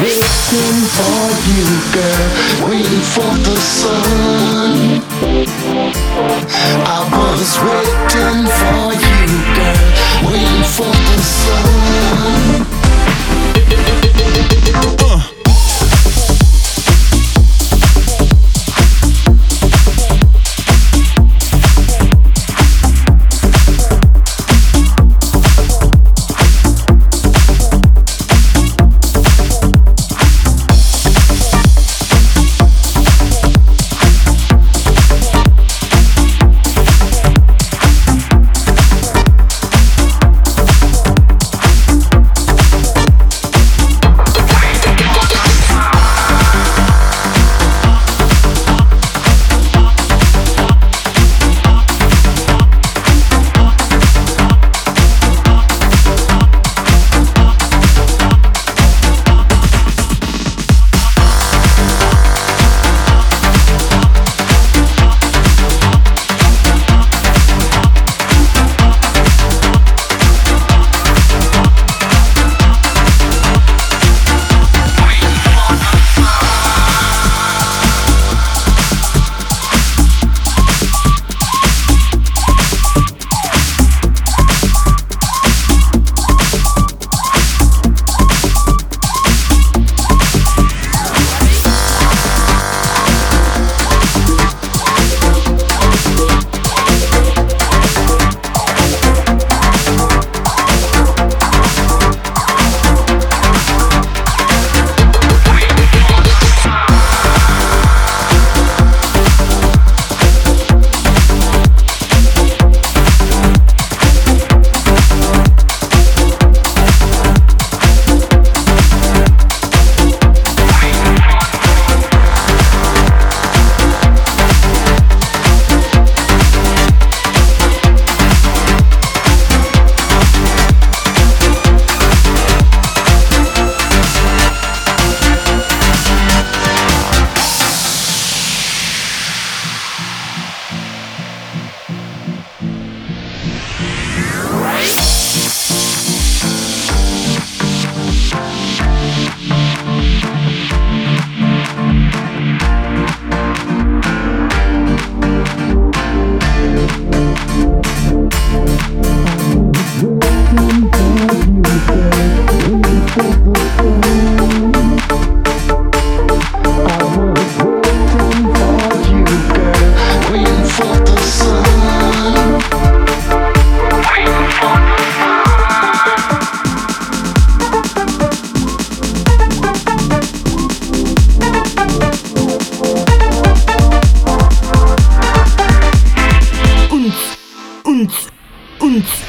waiting for you, girl, waiting for the sun. I was waiting for you, girl, waiting for the sun.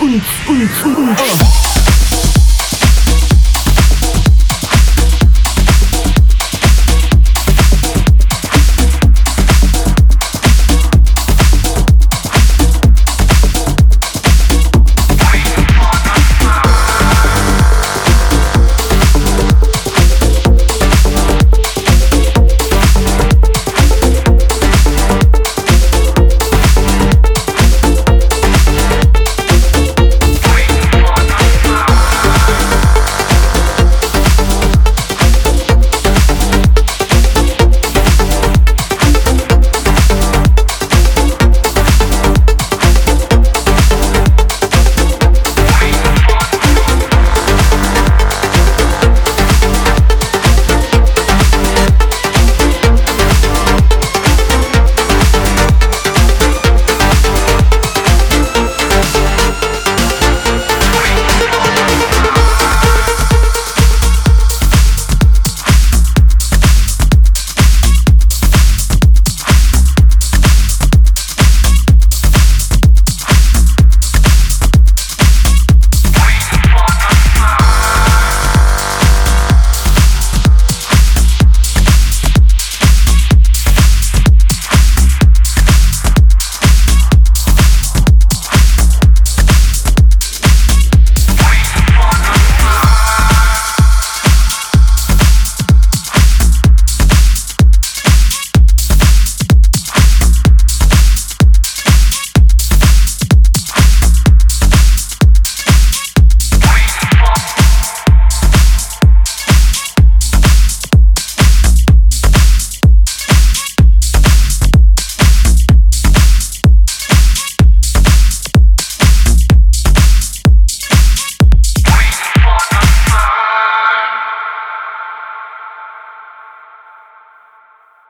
嗯嗯嗯嗯。嗯